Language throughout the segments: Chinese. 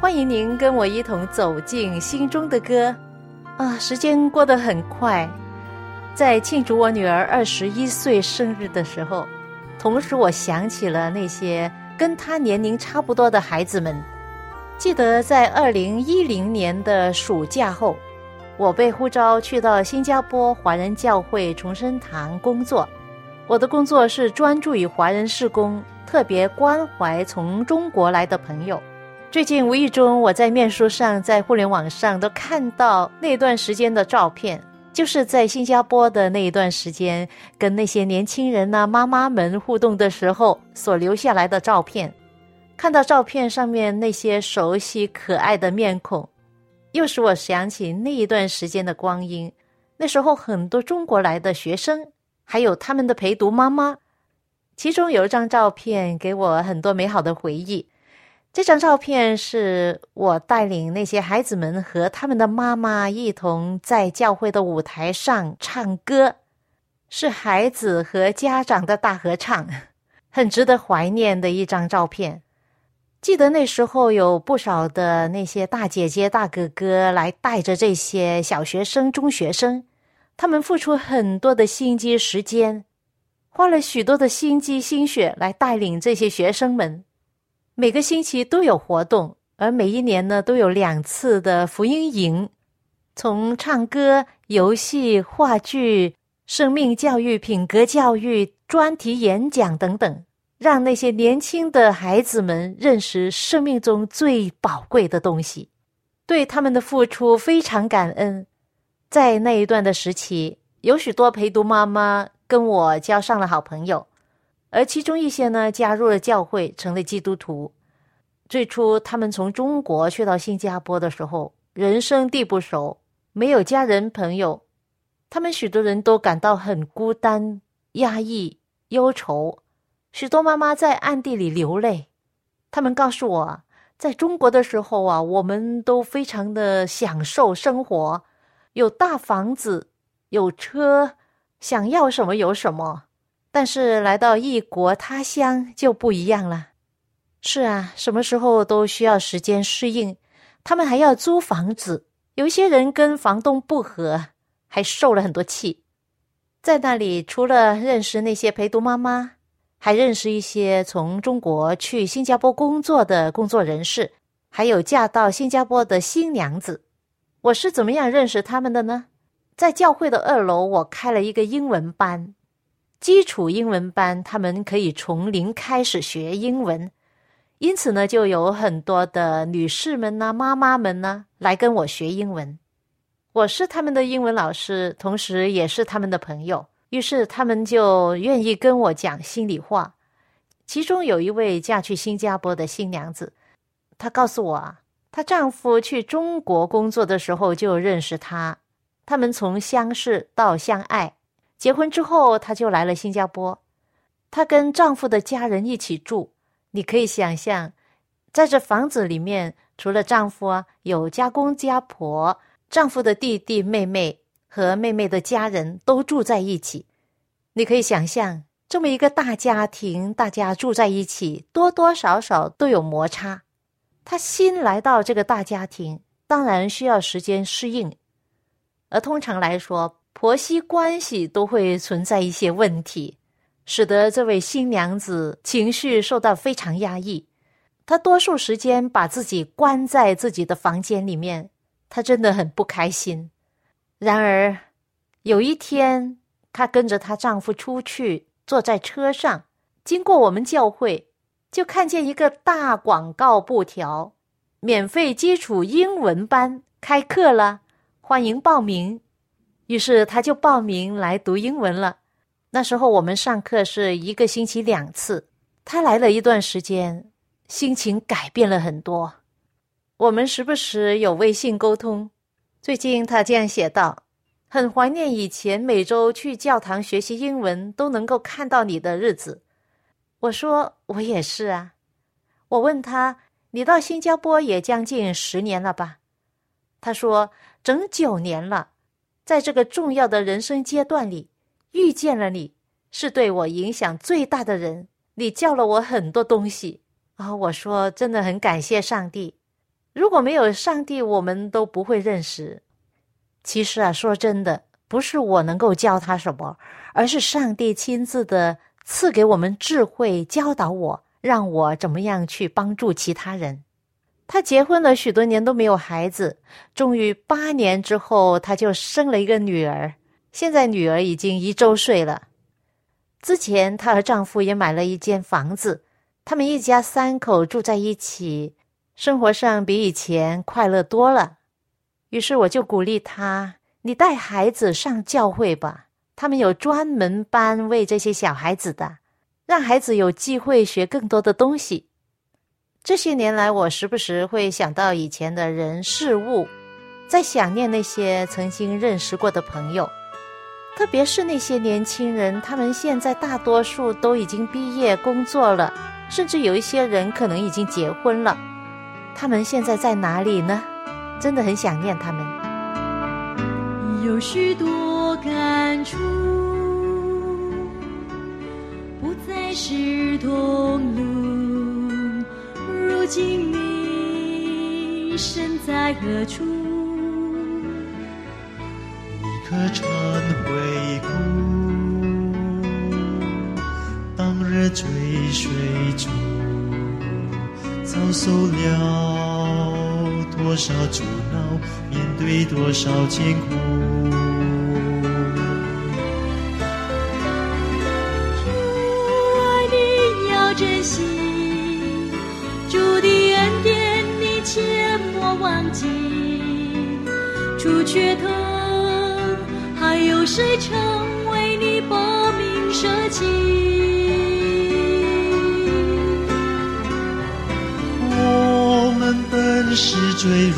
欢迎您跟我一同走进心中的歌，啊，时间过得很快，在庆祝我女儿二十一岁生日的时候，同时我想起了那些跟她年龄差不多的孩子们。记得在二零一零年的暑假后，我被呼召去到新加坡华人教会重生堂工作，我的工作是专注于华人事工，特别关怀从中国来的朋友。最近无意中，我在面书上、在互联网上都看到那段时间的照片，就是在新加坡的那一段时间，跟那些年轻人呢、妈妈们互动的时候所留下来的照片。看到照片上面那些熟悉可爱的面孔，又使我想起那一段时间的光阴。那时候很多中国来的学生，还有他们的陪读妈妈，其中有一张照片给我很多美好的回忆。这张照片是我带领那些孩子们和他们的妈妈一同在教会的舞台上唱歌，是孩子和家长的大合唱，很值得怀念的一张照片。记得那时候有不少的那些大姐姐、大哥哥来带着这些小学生、中学生，他们付出很多的心机、时间，花了许多的心机、心血来带领这些学生们。每个星期都有活动，而每一年呢都有两次的福音营，从唱歌、游戏、话剧、生命教育、品格教育、专题演讲等等，让那些年轻的孩子们认识生命中最宝贵的东西，对他们的付出非常感恩。在那一段的时期，有许多陪读妈妈跟我交上了好朋友。而其中一些呢，加入了教会，成了基督徒。最初，他们从中国去到新加坡的时候，人生地不熟，没有家人朋友，他们许多人都感到很孤单、压抑、忧愁。许多妈妈在暗地里流泪。他们告诉我，在中国的时候啊，我们都非常的享受生活，有大房子，有车，想要什么有什么。但是来到异国他乡就不一样了。是啊，什么时候都需要时间适应。他们还要租房子，有些人跟房东不和，还受了很多气。在那里，除了认识那些陪读妈妈，还认识一些从中国去新加坡工作的工作人士，还有嫁到新加坡的新娘子。我是怎么样认识他们的呢？在教会的二楼，我开了一个英文班。基础英文班，他们可以从零开始学英文，因此呢，就有很多的女士们呐、妈妈们呢来跟我学英文。我是他们的英文老师，同时也是他们的朋友，于是他们就愿意跟我讲心里话。其中有一位嫁去新加坡的新娘子，她告诉我啊，她丈夫去中国工作的时候就认识她，他们从相识到相爱。结婚之后，她就来了新加坡。她跟丈夫的家人一起住。你可以想象，在这房子里面，除了丈夫啊，有家公家婆、丈夫的弟弟妹妹和妹妹的家人都住在一起。你可以想象，这么一个大家庭，大家住在一起，多多少少都有摩擦。她新来到这个大家庭，当然需要时间适应。而通常来说，婆媳关系都会存在一些问题，使得这位新娘子情绪受到非常压抑。她多数时间把自己关在自己的房间里面，她真的很不开心。然而，有一天，她跟着她丈夫出去，坐在车上，经过我们教会，就看见一个大广告布条：免费基础英文班开课了，欢迎报名。于是他就报名来读英文了。那时候我们上课是一个星期两次，他来了一段时间，心情改变了很多。我们时不时有微信沟通。最近他这样写道。很怀念以前每周去教堂学习英文都能够看到你的日子。我说我也是啊。我问他：“你到新加坡也将近十年了吧？”他说：“整九年了。”在这个重要的人生阶段里，遇见了你，是对我影响最大的人。你教了我很多东西啊！我说真的很感谢上帝。如果没有上帝，我们都不会认识。其实啊，说真的，不是我能够教他什么，而是上帝亲自的赐给我们智慧，教导我，让我怎么样去帮助其他人。他结婚了许多年都没有孩子，终于八年之后，他就生了一个女儿。现在女儿已经一周岁了。之前她和丈夫也买了一间房子，他们一家三口住在一起，生活上比以前快乐多了。于是我就鼓励他：“你带孩子上教会吧，他们有专门班为这些小孩子的，让孩子有机会学更多的东西。”这些年来，我时不时会想到以前的人事物，在想念那些曾经认识过的朋友，特别是那些年轻人，他们现在大多数都已经毕业工作了，甚至有一些人可能已经结婚了。他们现在在哪里呢？真的很想念他们，有许多感触，不再是同路。如今你身在何处？你可常回顾当日追随中，遭受了。多少阻挠，面对多少艰苦。除却他，还有谁曾为你把命舍弃？我们本是罪人，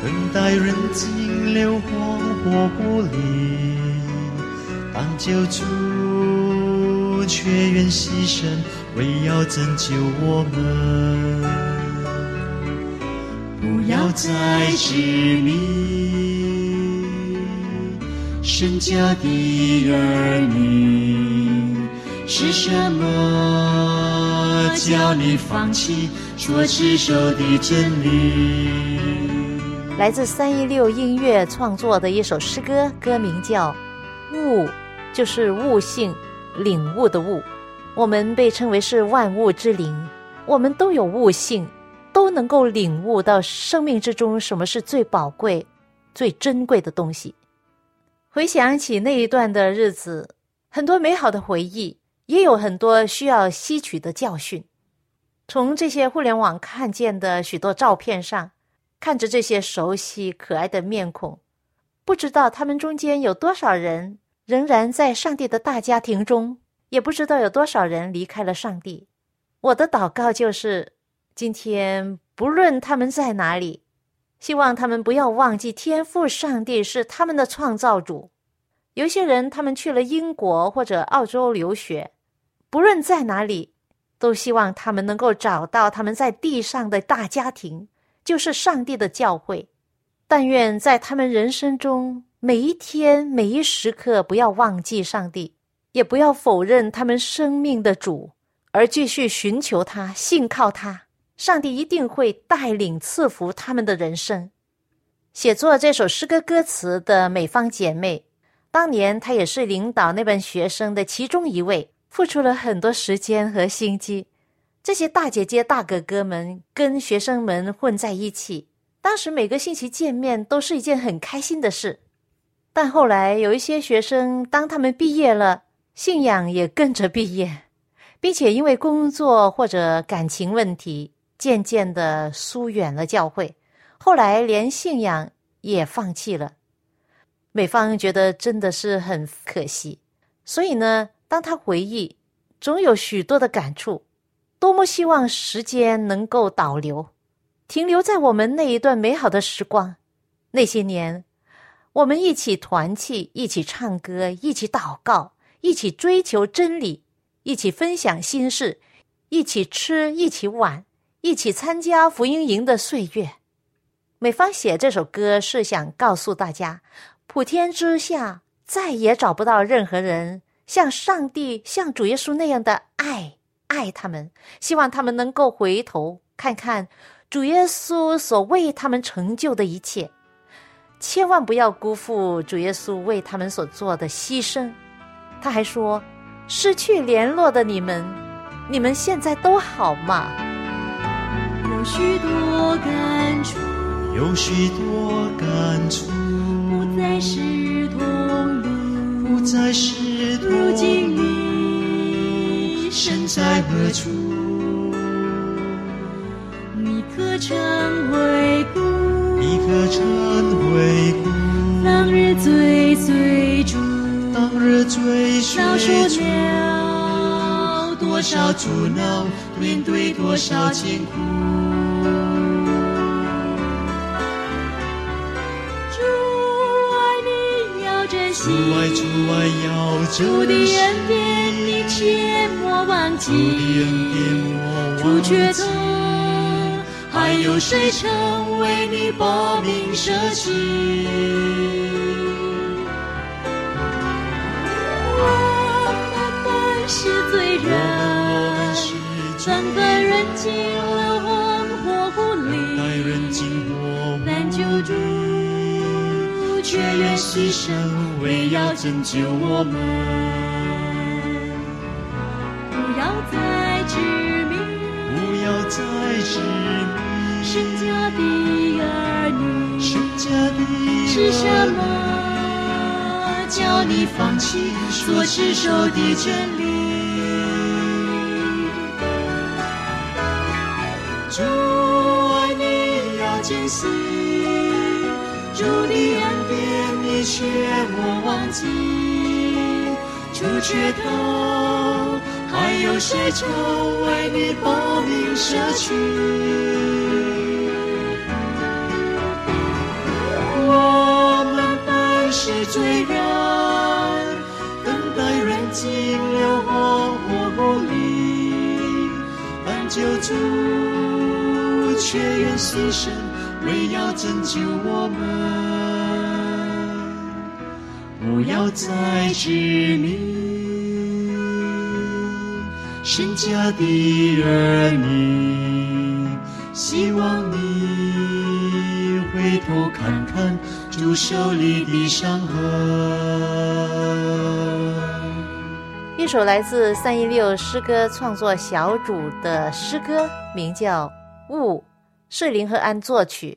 等待人尽流黄火不离，当救主却愿牺牲，为要拯救我们。要再执迷身家的儿女是什么叫你放弃？所持守的真理，来自三一六音乐创作的一首诗歌，歌名叫《悟》，就是悟性、领悟的悟。我们被称为是万物之灵，我们都有悟性，都能够领悟到生命之中什么是最宝贵、最珍贵的东西。回想起那一段的日子，很多美好的回忆，也有很多需要吸取的教训。从这些互联网看见的许多照片上，看着这些熟悉可爱的面孔，不知道他们中间有多少人仍然在上帝的大家庭中，也不知道有多少人离开了上帝。我的祷告就是：今天不论他们在哪里，希望他们不要忘记天赋上帝是他们的创造主。有些人他们去了英国或者澳洲留学，不论在哪里。都希望他们能够找到他们在地上的大家庭，就是上帝的教会。但愿在他们人生中每一天、每一时刻，不要忘记上帝，也不要否认他们生命的主，而继续寻求他、信靠他。上帝一定会带领赐福他们的人生。写作这首诗歌歌词的美方姐妹，当年她也是领导那班学生的其中一位。付出了很多时间和心机，这些大姐姐、大哥哥们跟学生们混在一起，当时每个星期见面都是一件很开心的事。但后来有一些学生，当他们毕业了，信仰也跟着毕业，并且因为工作或者感情问题，渐渐的疏远了教会，后来连信仰也放弃了。美方觉得真的是很可惜，所以呢，当他回忆，总有许多的感触，多么希望时间能够倒流，停留在我们那一段美好的时光，那些年。我们一起团契，一起唱歌，一起祷告，一起追求真理，一起分享心事，一起吃，一起玩，一起参加福音营的岁月。美芳写这首歌是想告诉大家，普天之下再也找不到任何人像上帝、像主耶稣那样的爱爱他们，希望他们能够回头看看主耶稣所为他们成就的一切。千万不要辜负主耶稣为他们所做的牺牲。他还说：“失去联络的你们，你们现在都好吗？”有许多感触，有许多感触，不再是同路，不再是同路。如今你身在何处？你可曾回顾？你可曾回顾？当日追随主，当日追随主，了多少阻挠，面对多少艰苦。主爱你要珍惜，主爱主爱要珍惜，主的恩典你切莫忘记，主的恩典莫忘记。主却疼，还有谁曾为你把名舍弃？是罪人，等待人尽了魂火不待离，人经过但救主却愿牺牲，为要拯救我们。不要再执迷不要再执迷身家的儿女身家的是什么？叫你放弃所持守的真理？你要珍惜，主的恩典你却莫忘记，主却头，还有谁曾为你报名舍去？我们本是罪人，等待人尽了荒火不离，但救主却愿牺牲，为要拯救我们。不要再执迷身家的儿女，希望你回头看看主手里的伤痕。一首来自三一六诗歌创作小组的诗歌，名叫《雾》，是林和安作曲，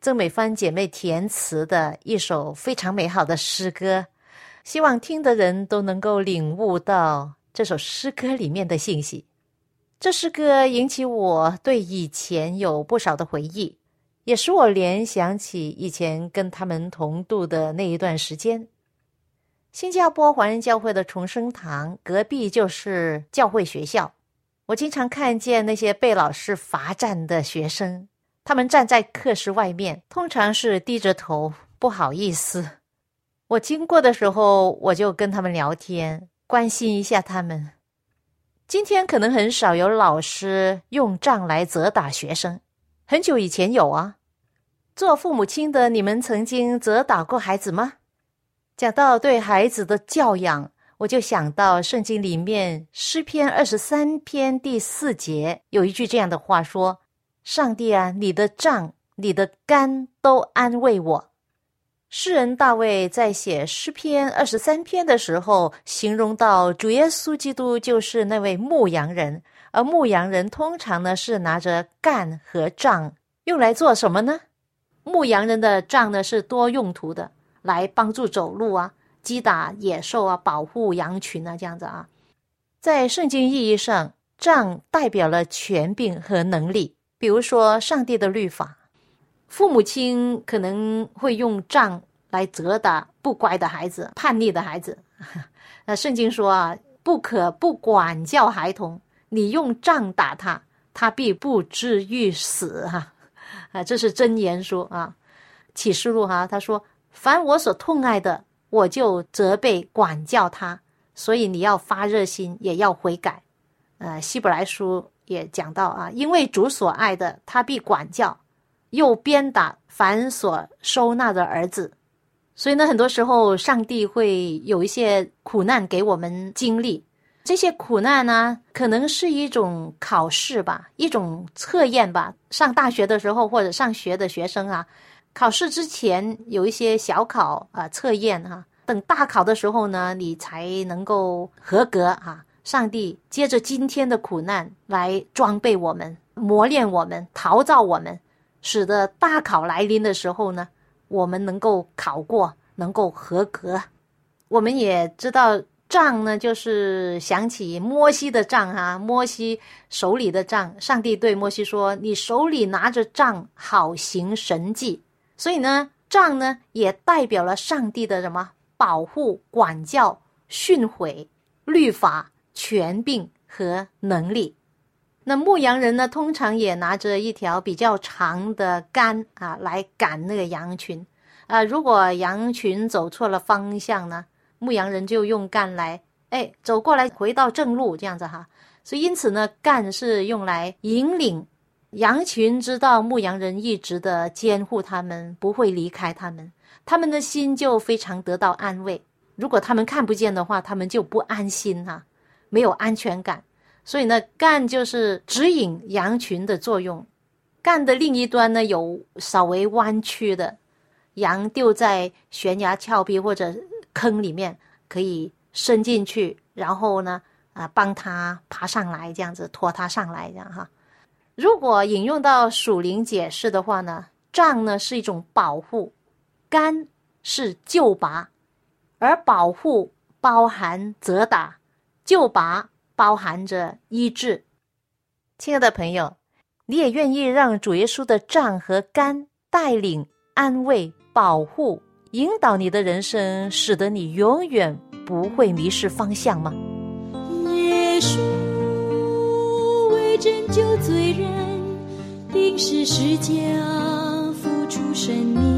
曾美芳姐妹填词的一首非常美好的诗歌。希望听的人都能够领悟到这首诗歌里面的信息。这诗歌引起我对以前有不少的回忆，也使我联想起以前跟他们同度的那一段时间。新加坡华人教会的重生堂隔壁就是教会学校，我经常看见那些被老师罚站的学生，他们站在课室外面，通常是低着头，不好意思。我经过的时候，我就跟他们聊天，关心一下他们。今天可能很少有老师用杖来责打学生，很久以前有啊。做父母亲的，你们曾经责打过孩子吗？讲到对孩子的教养，我就想到圣经里面诗篇二十三篇第四节有一句这样的话说：“上帝啊，你的杖、你的竿都安慰我。”诗人大卫在写诗篇二十三篇的时候，形容到主耶稣基督就是那位牧羊人，而牧羊人通常呢是拿着杆和杖，用来做什么呢？牧羊人的杖呢是多用途的，来帮助走路啊，击打野兽啊，保护羊群啊，这样子啊。在圣经意义上，杖代表了权柄和能力。比如说，上帝的律法，父母亲可能会用杖来责打不乖的孩子、叛逆的孩子。那圣经说啊，不可不管教孩童，你用杖打他，他必不至于死。哈，啊，这是真言说啊，启示录哈，他说，凡我所痛爱的，我就责备管教他。所以你要发热心，也要悔改。呃，希伯来书也讲到啊，因为主所爱的，他必管教，又鞭打凡所收纳的儿子。所以呢，很多时候上帝会有一些苦难给我们经历。这些苦难呢，可能是一种考试吧，一种测验吧。上大学的时候或者上学的学生啊，考试之前有一些小考啊测验哈。等大考的时候呢，你才能够合格啊！上帝借着今天的苦难来装备我们、磨练我们、陶造我们，使得大考来临的时候呢，我们能够考过，能够合格。我们也知道杖呢，就是想起摩西的杖哈，摩西手里的杖。上帝对摩西说：“你手里拿着杖，好行神迹。”所以呢，杖呢也代表了上帝的什么？保护、管教、训诲、律法、权柄和能力。那牧羊人呢，通常也拿着一条比较长的杆啊，来赶那个羊群啊。如果羊群走错了方向呢，牧羊人就用杆来，哎，走过来，回到正路，这样子哈。所以因此呢，杆是用来引领羊群，知道牧羊人一直的监护他们，不会离开他们。他们的心就非常得到安慰。如果他们看不见的话，他们就不安心哈，没有安全感。所以呢，干就是指引羊群的作用。干的另一端呢，有稍微弯曲的羊丢在悬崖峭壁或者坑里面，可以伸进去，然后呢，啊，帮他爬上来，这样子拖他上来，这样哈。如果引用到属灵解释的话呢，杖呢是一种保护。干是救拔，而保护包含责打，救拔包含着医治。亲爱的朋友，你也愿意让主耶稣的杖和杆带领、安慰、保护、引导你的人生，使得你永远不会迷失方向吗？耶稣酒醉人，定是世家付出生命。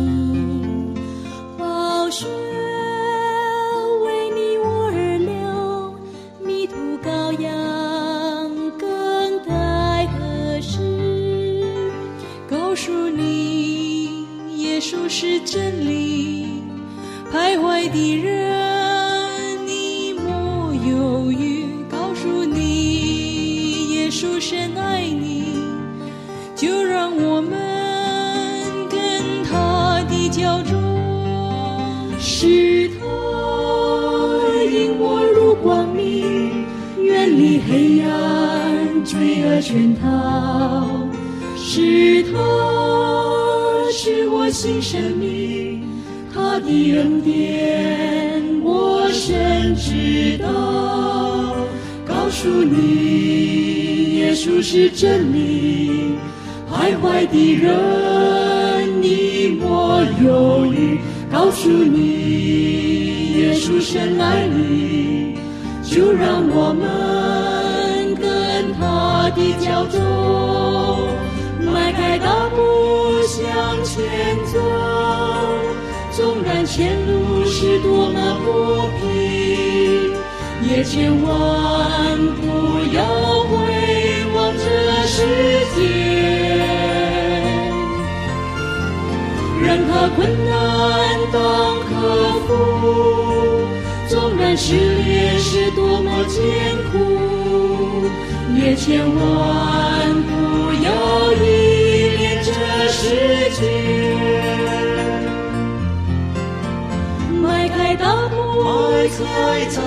的恩典我深知道。告诉你，耶稣是真理，徘徊的人你莫犹豫。告诉你，耶稣深爱你，就让我们跟他的脚走迈开大步向前走。纵然前路是多么不平，也千万不要回望这世界。任何困难当克服，纵然失恋是多么艰苦，也千万不要依恋这世界。才走，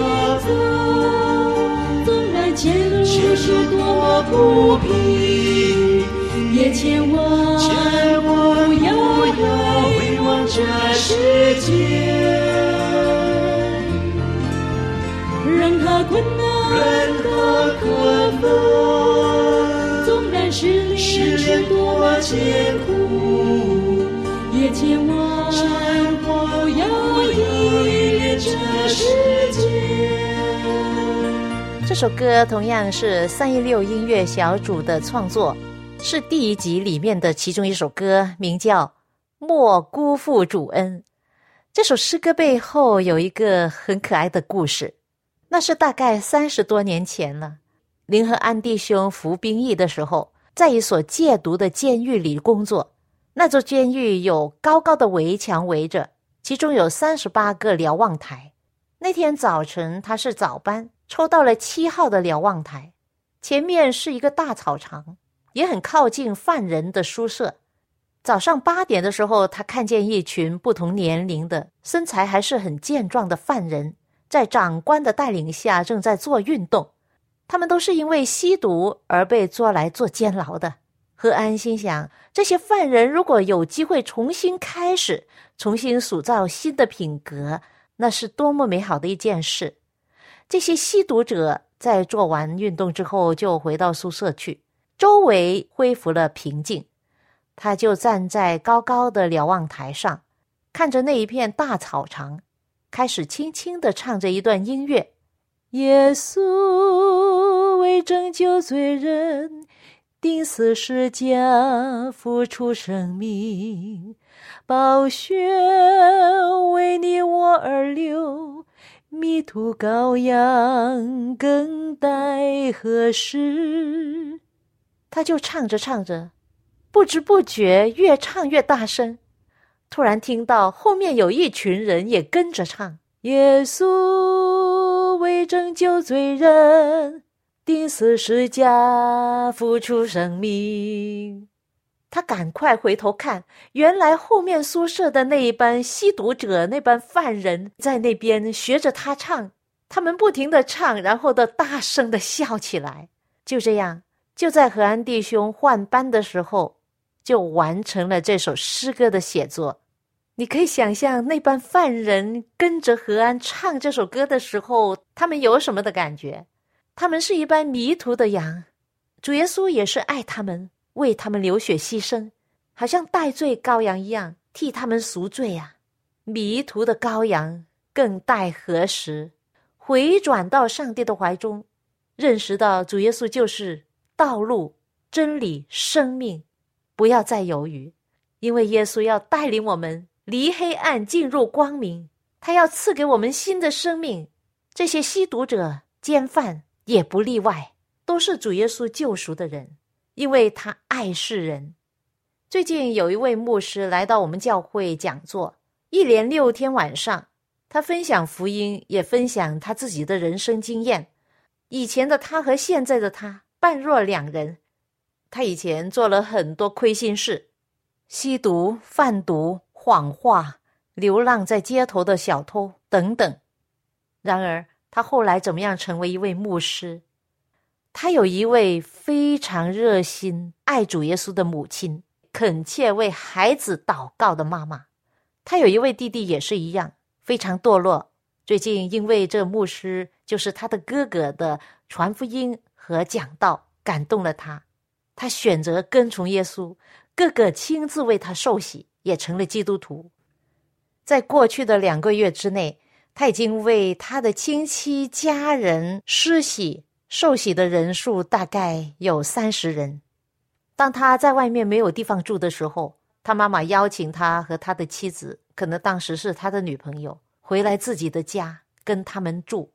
纵然前路是多么不平，也千万不要。望这世界，让他困难，任何困难，纵然是试炼多艰苦，也千万这世界。这首歌同样是三一六音乐小组的创作，是第一集里面的其中一首歌，名叫《莫辜负主恩》。这首诗歌背后有一个很可爱的故事，那是大概三十多年前了。林和安弟兄服兵役的时候，在一所戒毒的监狱里工作。那座监狱有高高的围墙围着，其中有三十八个瞭望台。那天早晨，他是早班。抽到了七号的瞭望台，前面是一个大草场，也很靠近犯人的宿舍。早上八点的时候，他看见一群不同年龄的、身材还是很健壮的犯人，在长官的带领下正在做运动。他们都是因为吸毒而被捉来做监牢的。何安心想，这些犯人如果有机会重新开始，重新塑造新的品格，那是多么美好的一件事。这些吸毒者在做完运动之后，就回到宿舍去，周围恢复了平静。他就站在高高的瞭望台上，看着那一片大草场，开始轻轻的唱着一段音乐：耶稣为拯救罪人，钉死十架，付出生命，宝血为你我而流。迷途羔羊，更待何时？他就唱着唱着，不知不觉越唱越大声。突然听到后面有一群人也跟着唱：“耶稣为拯救罪人，钉死十架，付出生命。”他赶快回头看，原来后面宿舍的那一班吸毒者、那班犯人在那边学着他唱，他们不停的唱，然后的大声的笑起来。就这样，就在何安弟兄换班的时候，就完成了这首诗歌的写作。你可以想象那班犯人跟着何安唱这首歌的时候，他们有什么的感觉？他们是一般迷途的羊，主耶稣也是爱他们。为他们流血牺牲，好像戴罪羔羊一样替他们赎罪啊！迷途的羔羊更待何时回转到上帝的怀中，认识到主耶稣就是道路、真理、生命，不要再犹豫，因为耶稣要带领我们离黑暗进入光明，他要赐给我们新的生命。这些吸毒者、奸犯也不例外，都是主耶稣救赎的人。因为他爱世人。最近有一位牧师来到我们教会讲座，一连六天晚上，他分享福音，也分享他自己的人生经验。以前的他和现在的他判若两人。他以前做了很多亏心事，吸毒、贩毒、谎话、流浪在街头的小偷等等。然而，他后来怎么样成为一位牧师？他有一位非常热心爱主耶稣的母亲，恳切为孩子祷告的妈妈。他有一位弟弟也是一样，非常堕落。最近因为这牧师就是他的哥哥的传福音和讲道感动了他，他选择跟从耶稣。哥哥亲自为他受洗，也成了基督徒。在过去的两个月之内，他已经为他的亲戚家人施洗。受洗的人数大概有三十人。当他在外面没有地方住的时候，他妈妈邀请他和他的妻子，可能当时是他的女朋友，回来自己的家跟他们住。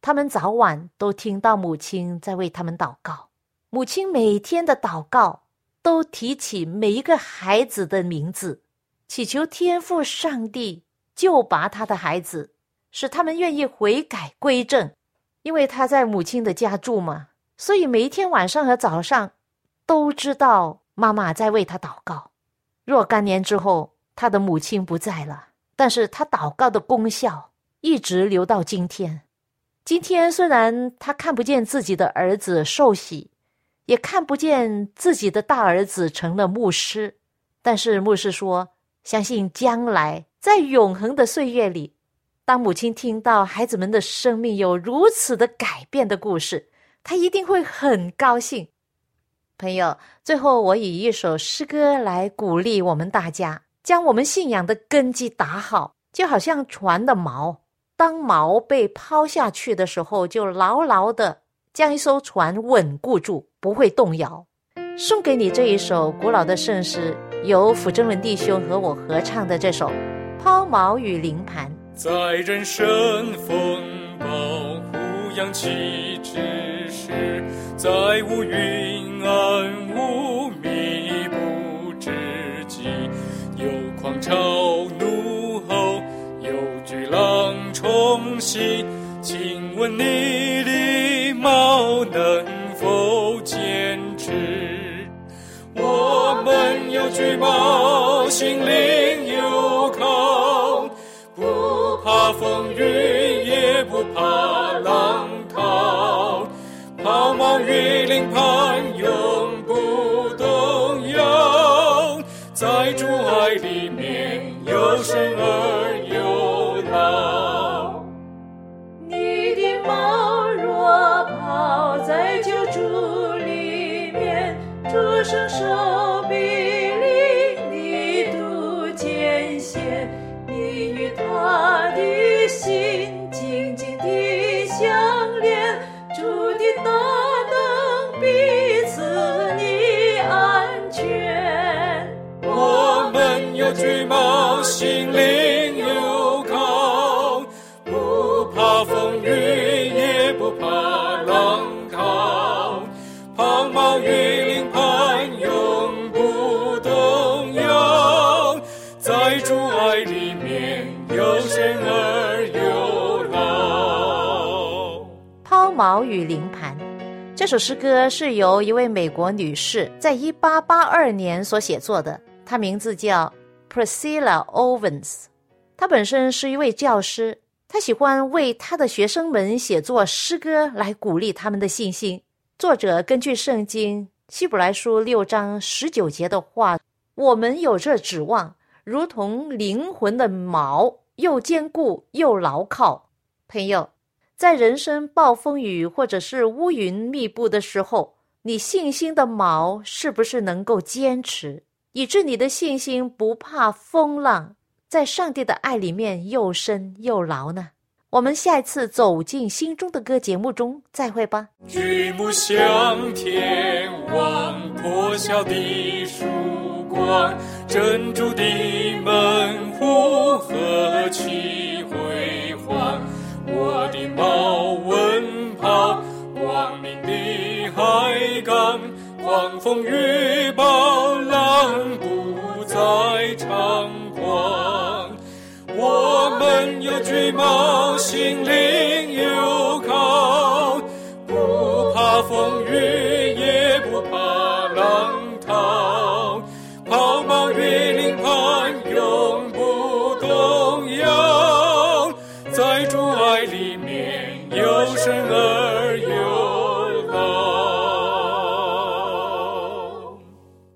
他们早晚都听到母亲在为他们祷告。母亲每天的祷告都提起每一个孩子的名字，祈求天父上帝救拔他的孩子，使他们愿意悔改归正。因为他在母亲的家住嘛，所以每一天晚上和早上都知道妈妈在为他祷告。若干年之后，他的母亲不在了，但是他祷告的功效一直留到今天。今天虽然他看不见自己的儿子受洗，也看不见自己的大儿子成了牧师，但是牧师说相信将来在永恒的岁月里，当母亲听到孩子们的生命有如此的改变的故事，她一定会很高兴。朋友，最后我以一首诗歌来鼓励我们大家，将我们信仰的根基打好，就好像船的锚，当锚被抛下去的时候，就牢牢的将一艘船稳固住，不会动摇。送给你这一首古老的圣诗。由辅正文弟兄和我合唱的这首《抛锚与灵盘》。在人生风暴呼扬起之时，在乌云暗雾密布之际，有狂潮怒吼，有巨浪冲袭，请问你礼貌能否坚持？我们有惧怕，心灵风雨，抛锚于灵盘，永不动摇。在主爱里面，有生而有老。抛锚与灵盘这首诗歌是由一位美国女士在一八八二年所写作的，她名字叫 Priscilla Owens。她本身是一位教师，她喜欢为她的学生们写作诗歌来鼓励他们的信心。作者根据圣经希伯来书六章十九节的话：“我们有这指望，如同灵魂的锚，又坚固又牢靠。”朋友。在人生暴风雨或者是乌云密布的时候，你信心的锚是不是能够坚持，以致你的信心不怕风浪，在上帝的爱里面又深又牢呢？我们下一次走进心中的歌节目中再会吧。举目向天望，破晓的曙光，珍珠的门户何其辉煌！我的锚稳跑，光明的海港，狂风雨暴浪不再猖。人有巨猫心灵有靠不怕风雨也不怕浪涛抛锚于林畔永不动摇。在主爱里面有生而